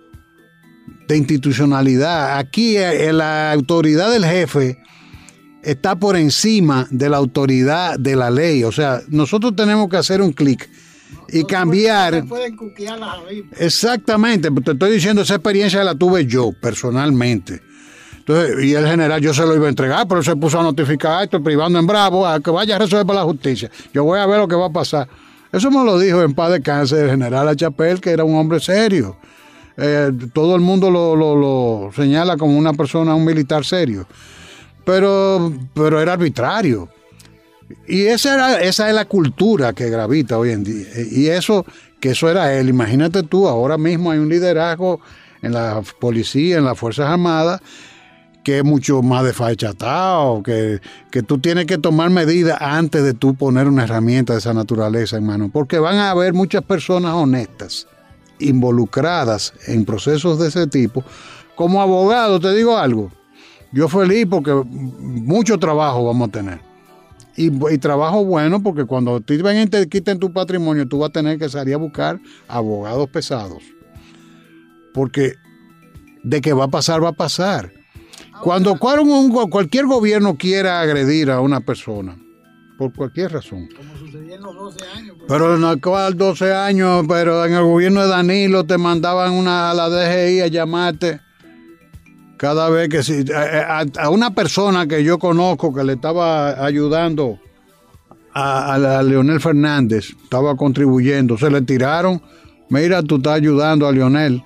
de institucionalidad. Aquí eh, la autoridad del jefe está por encima de la autoridad de la ley. O sea, nosotros tenemos que hacer un clic y cambiar. Pueden. Exactamente, te estoy diciendo, esa experiencia la tuve yo personalmente. Entonces, y el general yo se lo iba a entregar, pero se puso a notificar esto, privando en Bravo, a que vaya a resolver la justicia. Yo voy a ver lo que va a pasar. Eso me lo dijo en paz de cáncer el general Achapel, que era un hombre serio. Eh, todo el mundo lo, lo- señala como una persona, un militar serio. Pero, pero era arbitrario. Y esa, era, esa es la cultura que gravita hoy en día. Y eso, que eso era él. Imagínate tú, ahora mismo hay un liderazgo en la policía, en las Fuerzas Armadas, que es mucho más desfachatado, que, que tú tienes que tomar medidas antes de tú poner una herramienta de esa naturaleza en mano. Porque van a haber muchas personas honestas involucradas en procesos de ese tipo. Como abogado, te digo algo, yo feliz porque mucho trabajo vamos a tener. Y, trabajo bueno porque cuando te te quiten tu patrimonio, tú vas a tener que salir a buscar abogados pesados. Porque de que va a pasar, va a pasar. Cuando cual- un- cualquier gobierno quiera agredir a una persona, por cualquier razón, pero en el cual 12 años, pero en el gobierno de Danilo te mandaban una, a la DGI a llamarte. Cada vez que si, a, a- a una persona que yo conozco que le estaba ayudando a, a la- Leonel Fernández, estaba contribuyendo, se le tiraron, mira, tú estás ayudando a Leonel.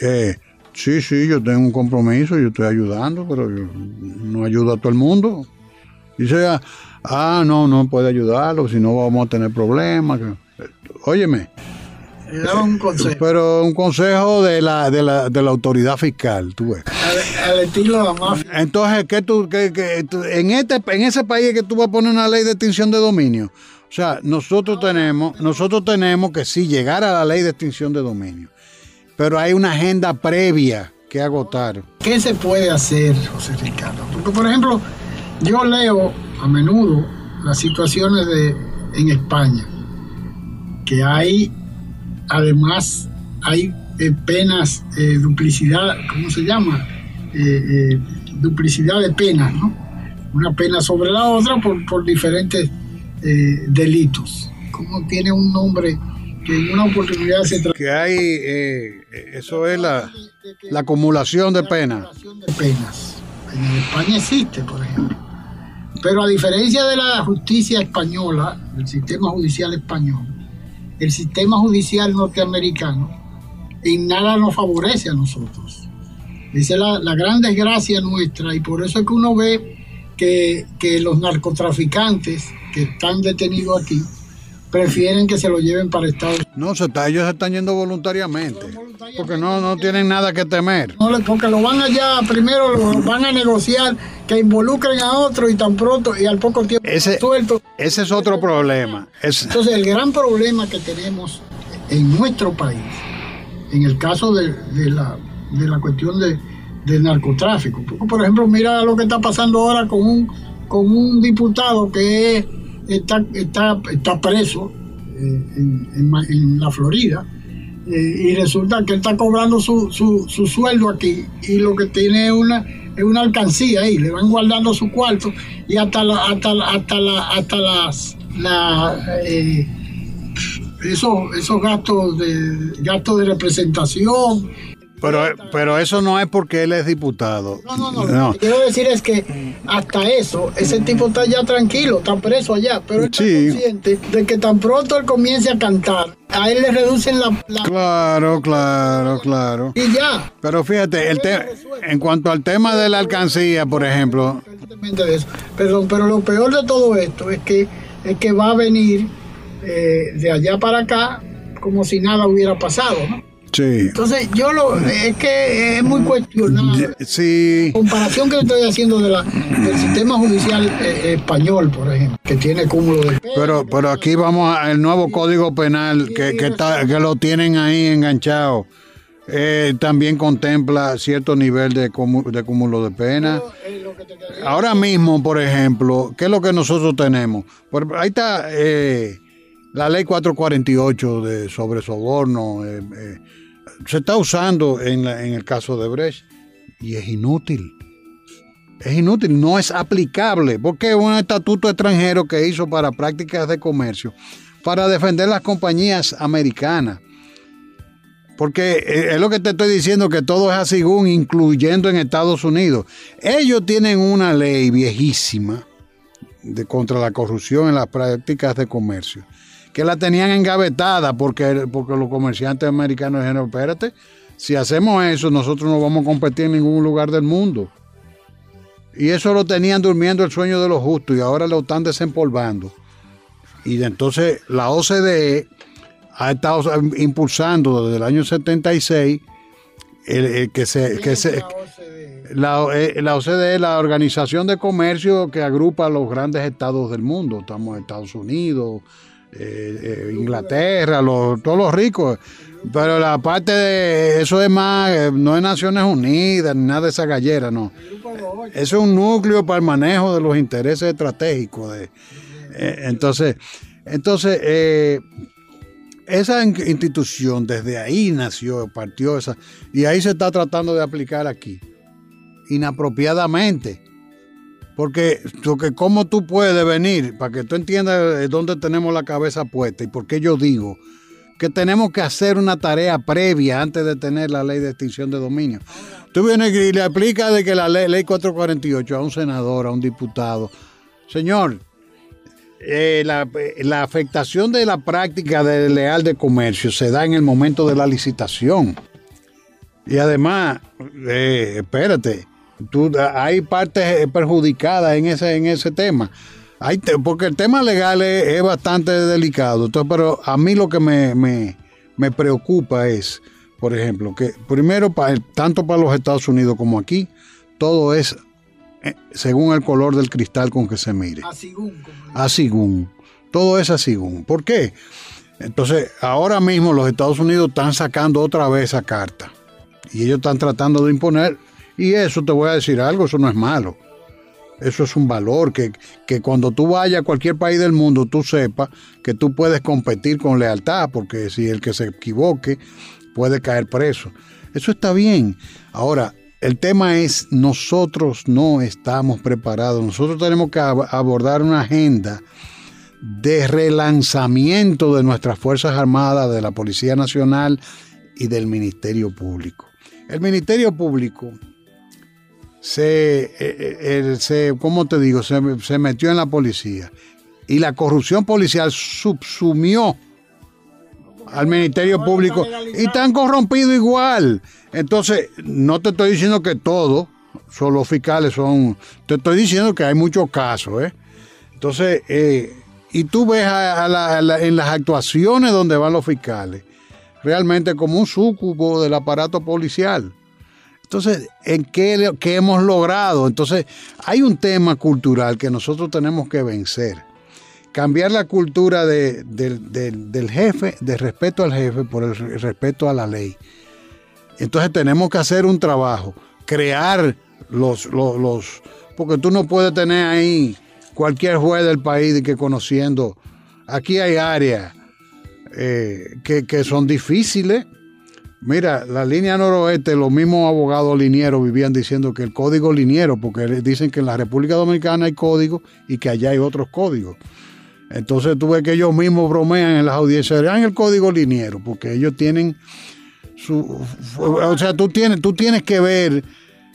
Eh, sí, sí, yo tengo un compromiso, yo estoy ayudando, pero yo no ayudo a todo el mundo. Dice, ah, ah, no, no puede ayudarlo, si no vamos a tener problemas. Óyeme. Un consejo. Pero un consejo de la, de la, de la autoridad fiscal, tú ves. Al, al estilo de la mafia. Entonces, ¿qué tú, qué- qué en, este, en ese país que tú vas a poner una ley de extinción de dominio? O sea, nosotros tenemos, nosotros tenemos que sí llegar a la ley de extinción de dominio. Pero hay una agenda previa que agotar. ¿Qué se puede hacer, José Ricardo? Porque, por ejemplo, yo leo a menudo las situaciones de, en España, que hay, además, hay eh, penas, eh, duplicidad, ¿cómo se llama? Eh, duplicidad de penas, ¿no? Una pena sobre la otra por, por diferentes delitos. ¿Cómo tiene un nombre que en una oportunidad se Que hay, eh, eso es la, la acumulación de penas. de penas? En España existe, por ejemplo. Pero a diferencia de la justicia española, el sistema judicial español, el sistema judicial norteamericano en nada nos favorece a nosotros. Esa es la, la gran desgracia nuestra y por eso es que uno ve que, que los narcotraficantes que están detenidos aquí prefieren que se lo lleven para Estados Unidos. No, se está, ellos se están yendo voluntariamente. Porque no, no tienen nada que temer. No, porque lo van allá, primero lo van a negociar, que involucren a otro y tan pronto y al poco tiempo Ese, suelto. ese es otro problema. Es, Entonces, el gran problema que tenemos en nuestro país, en el caso de, de la, de la cuestión de, del narcotráfico, porque, por ejemplo, mira lo que está pasando ahora con un, con un diputado que está, está, está preso eh, en, en la Florida. eh, y resulta que él está cobrando su, su, su sueldo aquí y lo que tiene es una, es una alcancía ahí, le van guardando su cuarto y hasta la, hasta, la- hasta, la, hasta las la, eh, esos, esos gastos de gastos de representación. Pero, pero eso no es porque él es diputado. No, no, no. Lo que quiero decir es que hasta eso, ese tipo está ya tranquilo, está preso allá, pero él está consciente de que tan pronto él comience a cantar, a él le reducen la, la- Claro, claro, claro. y ya. Pero fíjate, el en cuanto al tema de la alcancía, por ejemplo, Exactamente de eso. Perdón, pero lo peor de todo esto es que, es que va a venir eh, de allá para acá como si nada hubiera pasado, ¿no? Sí. Entonces, yo lo, es que es muy cuestionable. Sí. La comparación que estoy haciendo de la, del sistema judicial eh, español, por ejemplo, que tiene cúmulo de Pero, pero aquí vamos al nuevo código penal que, que, está, que lo tienen ahí enganchado. Eh, también contempla cierto nivel de, de cúmulo de pena. Ahora mismo, por ejemplo, ¿qué es lo que nosotros tenemos? Por- ahí está eh, la ley 448 de sobre soborno. eh, eh, se está usando en, el caso de Brecht y es inútil. Es inútil, no es aplicable, porque es un estatuto extranjero que hizo para prácticas de comercio, para defender las compañías americanas. Porque eh, es lo que te estoy diciendo, que todo es así, incluyendo en Estados Unidos. Ellos tienen una ley viejísima de, contra la corrupción en las prácticas de comercio, que la tenían engavetada porque, porque los comerciantes americanos dijeron, espérate, si hacemos eso, nosotros no vamos a competir en ningún lugar del mundo. Y eso lo tenían durmiendo el sueño de los justos y ahora lo están desempolvando. Y entonces la OCDE ha estado impulsando desde el año 76 el, el que se... Que se la, eh, la OCDE es la Organización de Comercio que agrupa a los grandes estados del mundo. Estamos en Estados Unidos, eh, eh, Inglaterra, todos los ricos. Pero la parte de eso es más, eh, no es Naciones Unidas, ni nada de esa gallera, no. Eso es un núcleo para el manejo de los intereses estratégicos. De, entonces, entonces esa in- institución desde ahí nació, partió esa, y ahí se está tratando de aplicar aquí, inapropiadamente. Porque, porque cómo tú puedes venir, para que tú entiendas de dónde tenemos la cabeza puesta y por qué yo digo que tenemos que hacer una tarea previa antes de tener la ley de extinción de dominio. Tú vienes y le aplicas de que la ley, ley 448 a un senador, a un diputado. Señor, eh, la, la afectación de la práctica de leal de comercio se da en el momento de la licitación. Y además, eh, espérate, tú, hay partes perjudicadas en ese, en ese tema. Hay te- porque el tema legal es, es bastante delicado. Entonces, pero a mí lo que me, me- me preocupa es, por ejemplo, que primero, pa- tanto para los Estados Unidos como aquí, todo es eh, según el color del cristal con que se mire. Asigún. Todo es asigún. ¿Por qué? Entonces, ahora mismo los Estados Unidos están sacando otra vez esa carta. Y ellos están tratando de imponer. Y eso te voy a decir algo, eso no es malo. Eso es un valor que, que cuando tú vayas a cualquier país del mundo, tú sepas que tú puedes competir con lealtad, porque si el que se equivoque puede caer preso. Eso está bien. Ahora, el tema es, nosotros no estamos preparados. Nosotros tenemos que ab- abordar una agenda de relanzamiento de nuestras Fuerzas Armadas, de la Policía Nacional y del Ministerio Público. El Ministerio Público se, eh, eh, se ¿cómo te digo? Se, se metió en la policía y la corrupción policial subsumió al Ministerio Público y están corrompidos igual. Entonces, no te estoy diciendo que todos son los fiscales, son, te estoy diciendo que hay muchos casos, ¿eh? Entonces, eh, y tú ves a- a la- a la- en las actuaciones donde van los fiscales, realmente como un súcubo del aparato policial. Entonces, ¿en qué, hemos logrado? Entonces, hay un tema cultural que nosotros tenemos que vencer. Cambiar la cultura de- del- del- del jefe, de respeto al jefe por el re- respeto a la ley. Entonces tenemos que hacer un trabajo, crear los, los, los- porque tú no puedes tener ahí cualquier juez del país que conociendo, aquí hay áreas eh, que, que son difíciles. Mira, la línea noroeste, los mismos abogados linieros vivían diciendo que el código liniero, porque dicen que en la República Dominicana hay código y que allá hay otros códigos. Entonces tú ves que ellos mismos bromean en las audiencias, en el código liniero, porque ellos tienen su, o sea, tú tienes, tú tienes que ver,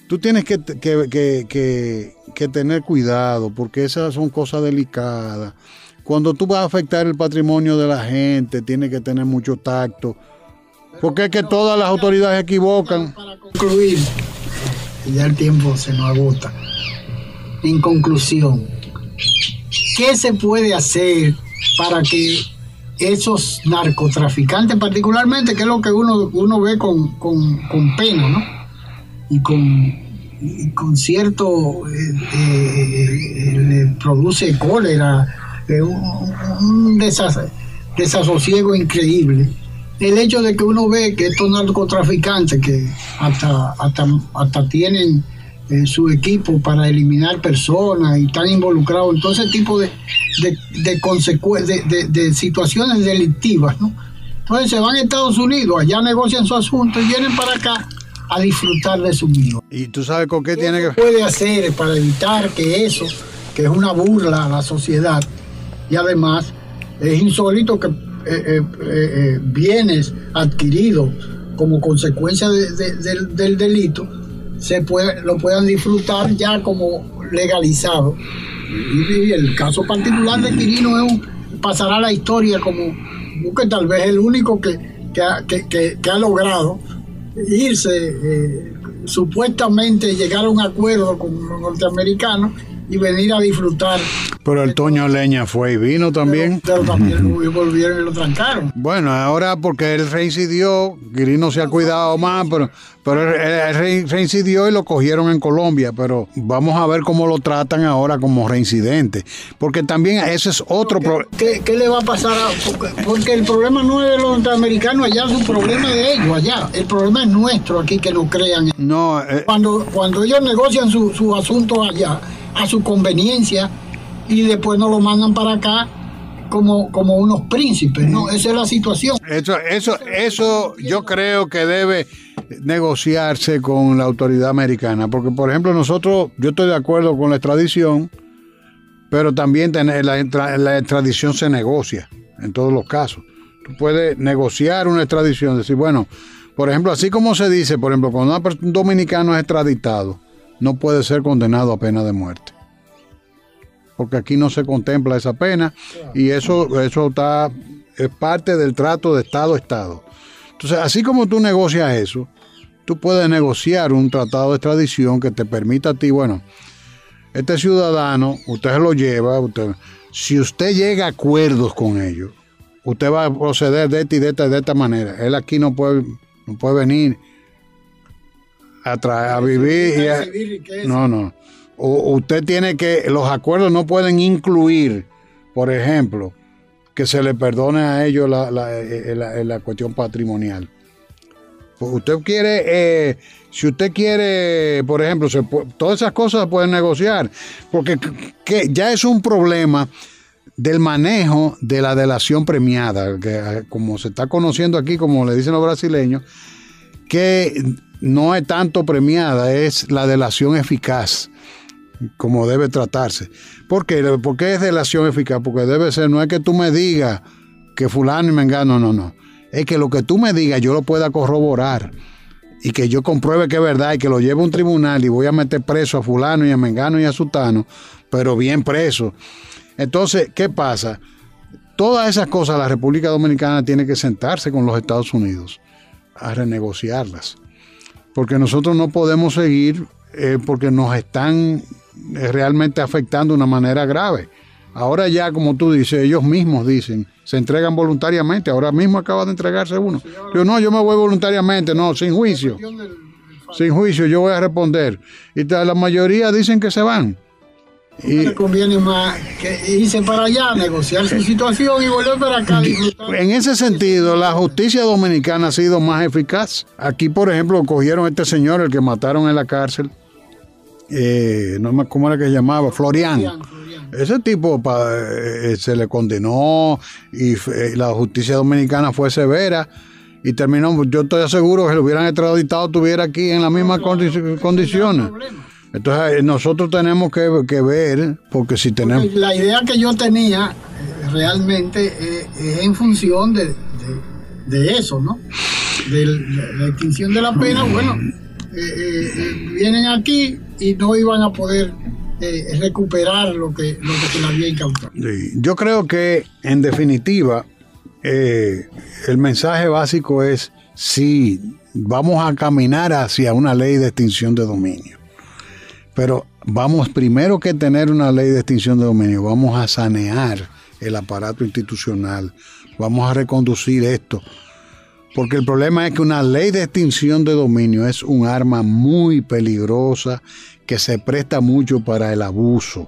tú tienes que, que, que- que- que tener cuidado, porque esas son cosas delicadas. Cuando tú vas a afectar el patrimonio de la gente, tienes que tener mucho tacto, porque es que todas las autoridades equivocan. concluir, que ya el tiempo se nos agota. En conclusión, ¿qué se puede hacer para que esos narcotraficantes, particularmente, que es lo que uno, uno ve con, con- con pena, ¿no? Y con, y con cierto, eh, eh, le produce cólera, eh, un, un desas- desasosiego increíble el hecho de que uno ve que estos narcotraficantes que hasta, hasta, hasta tienen eh, su equipo para eliminar personas y están involucrados en todo ese tipo de, de, de, de, situaciones delictivas, ¿no? Entonces se van a Estados Unidos, allá negocian su asunto y vienen para acá a disfrutar de su vida. Y tú sabes con qué tiene que... puede hacer para evitar que eso, que es una burla a la sociedad, y además es insólito que eh, eh, eh, eh, bienes adquiridos como consecuencia de- de- del, del delito se puede, lo puedan disfrutar ya como legalizado. Y, el caso particular de Quirino es un- pasará a la historia como que tal vez el único que, ha, logrado irse, supuestamente llegar a un acuerdo con los norteamericanos y venir a disfrutar. Pero el Toño Leña fue y vino también. Pero también lo volvieron y lo trancaron. Bueno, ahora porque él reincidió, Quirino se ha cuidado más, pero, pero él, reincidió y lo cogieron en Colombia, pero vamos a ver cómo lo tratan ahora como reincidente, porque también ese es otro problema. ¿Qué, qué le va a pasar? a- porque, el problema no es de los norteamericanos allá, es un problema de ellos allá. El problema es nuestro aquí que no crean. No, eh, Cuando, cuando ellos negocian su, su asunto allá a su conveniencia y después nos lo mandan para acá como, como unos príncipes, ¿no? Esa es la situación. Eso, eso, eso yo creo que debe negociarse con la autoridad americana, porque por ejemplo nosotros, yo estoy de acuerdo con la extradición, pero también la, la extradición se negocia en todos los casos. Tú puedes negociar una extradición, decir, bueno, por ejemplo, así como se dice, por ejemplo, cuando un dominicano es extraditado, no puede ser condenado a pena de muerte. Porque aquí no se contempla esa pena y eso, eso está, es parte del trato de Estado a Estado. Entonces, así como tú negocias eso, tú puedes negociar un tratado de extradición que te permita a ti, bueno, este ciudadano, usted lo lleva, si usted llega a acuerdos con ellos, usted va a proceder de esta y de esta, de esta manera. Él aquí no puede, no puede venir a, a vivir. y a- no, no. O- usted tiene que, los acuerdos no pueden incluir, por ejemplo, que se le perdone a ellos la, la- eh, la- la cuestión patrimonial. Pues Usted quiere, eh, si usted quiere, por ejemplo, se todas esas cosas pueden negociar, porque que ya es un problema del manejo de la delación premiada, que eh, como se está conociendo aquí, como le dicen los brasileños, que no es tanto premiada, es la delación eficaz, como debe tratarse. ¿Por qué? ¿Por qué es delación eficaz? Porque debe ser, no es que tú me digas que fulano y mengano, no, no. Es que lo que tú me digas yo lo pueda corroborar y que yo compruebe que es verdad y que lo lleve a un tribunal y voy a meter preso a fulano y a mengano y a sutano, pero bien preso. Entonces, ¿qué pasa? Todas esas cosas la República Dominicana tiene que sentarse con los Estados Unidos a renegociarlas. Porque nosotros no podemos seguir eh, porque nos están eh, realmente afectando de una manera grave Ahora ya, como tú dices, ellos mismos dicen, se entregan voluntariamente. Ahora mismo acaba de entregarse uno. Yo no, yo me voy voluntariamente, no, sin juicio. Sin juicio, yo voy a responder. Y la mayoría dicen que se van. Y le conviene más que irse para allá, negociar su situación y volver para acá. En ese sentido, la justicia dominicana ha sido más eficaz. Aquí, por ejemplo, cogieron a este señor, el que mataron en la cárcel. Eh, no me cómo era que se llamaba, Florian. Ese tipo eh, se le condenó y eh, la justicia dominicana fue severa y terminó. Yo estoy seguro que lo hubieran extraditado, estuviera aquí en las mismas condiciones. Entonces nosotros tenemos que, ver, porque si tenemos... la idea que yo tenía realmente es en función de, eso, ¿no? De la, extinción de la pena, bueno, vienen aquí y no iban a poder eh, recuperar lo que, lo que se le había incautado. Yo creo que, en definitiva, eh, el mensaje básico es si vamos a caminar hacia una ley de extinción de dominio. Pero vamos primero que tener una ley de extinción de dominio, vamos a sanear el aparato institucional, vamos a reconducir esto. Porque el problema es que una ley de extinción de dominio es un arma muy peligrosa que se presta mucho para el abuso.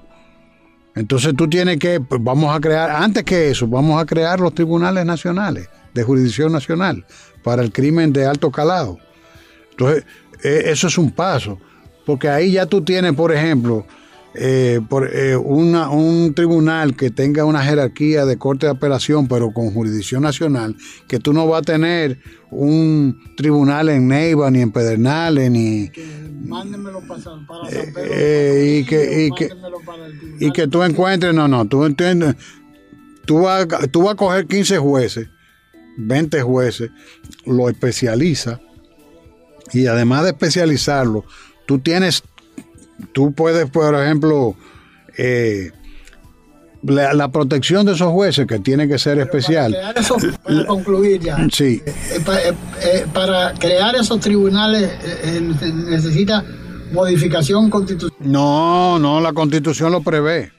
Entonces tú tienes que, pues, vamos a crear, antes que eso, vamos a crear los tribunales nacionales, de jurisdicción nacional, para el crimen de alto calado. Entonces, e, eso es un paso, porque ahí ya tú tienes, por ejemplo, eh, por, eh, un tribunal que tenga una jerarquía de corte de apelación, pero con jurisdicción nacional, que tú no vas a tener un tribunal en Neiva, ni en Pedernales, ni... Mándenmelo para, San Pedro. Eh, y, que, y, que, tú encuentres, no, no, tú entiendes, tú vas, tú vas a coger 15 jueces, 20 jueces, lo especializa, y además de especializarlo, tú tienes tú puedes, por ejemplo, eh, la, protección de esos jueces que tiene que ser especial. Para, concluir ya. Sí. Eh, eh, para crear esos tribunales necesita modificación constitucional. No, no, la constitución lo prevé.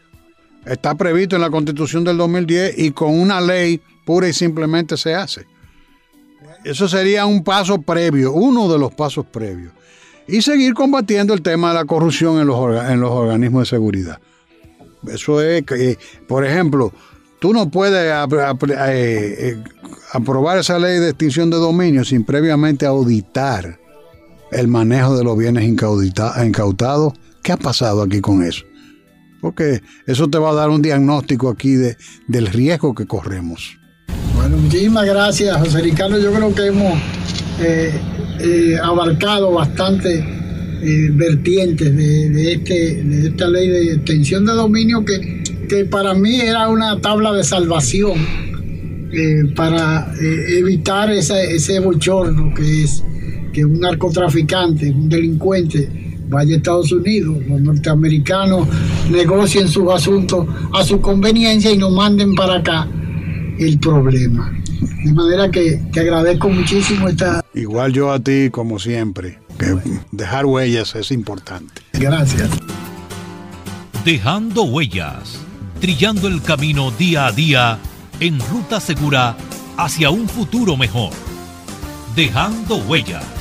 Está previsto en la constitución del 2010 y con una ley pura y simplemente se hace. Eso sería un paso previo, uno de los pasos previos y seguir combatiendo el tema de la corrupción en los, en los organismos de seguridad. Eso es que, por ejemplo, tú no puedes eh, eh, aprobar esa ley de extinción de dominio sin previamente auditar el manejo de los bienes incautados. ¿Qué ha pasado aquí con eso? Porque eso te va a dar un diagnóstico aquí de, del riesgo que corremos. Bueno, muchísimas gracias, José Ricardo. Yo creo que hemos eh, eh, abarcado bastante eh, vertientes de, este, de esta ley de extensión de dominio que, que para mí era una tabla de salvación para evitar ese bochorno que es que un narcotraficante, un delincuente, vaya a Estados Unidos, los norteamericanos negocien sus asuntos a su conveniencia y nos manden para acá el problema. De manera que te agradezco muchísimo esta... Igual yo a ti, como siempre, que dejar huellas es importante. Gracias. Dejando huellas, trillando el camino día a día en ruta segura hacia un futuro mejor. Dejando huellas.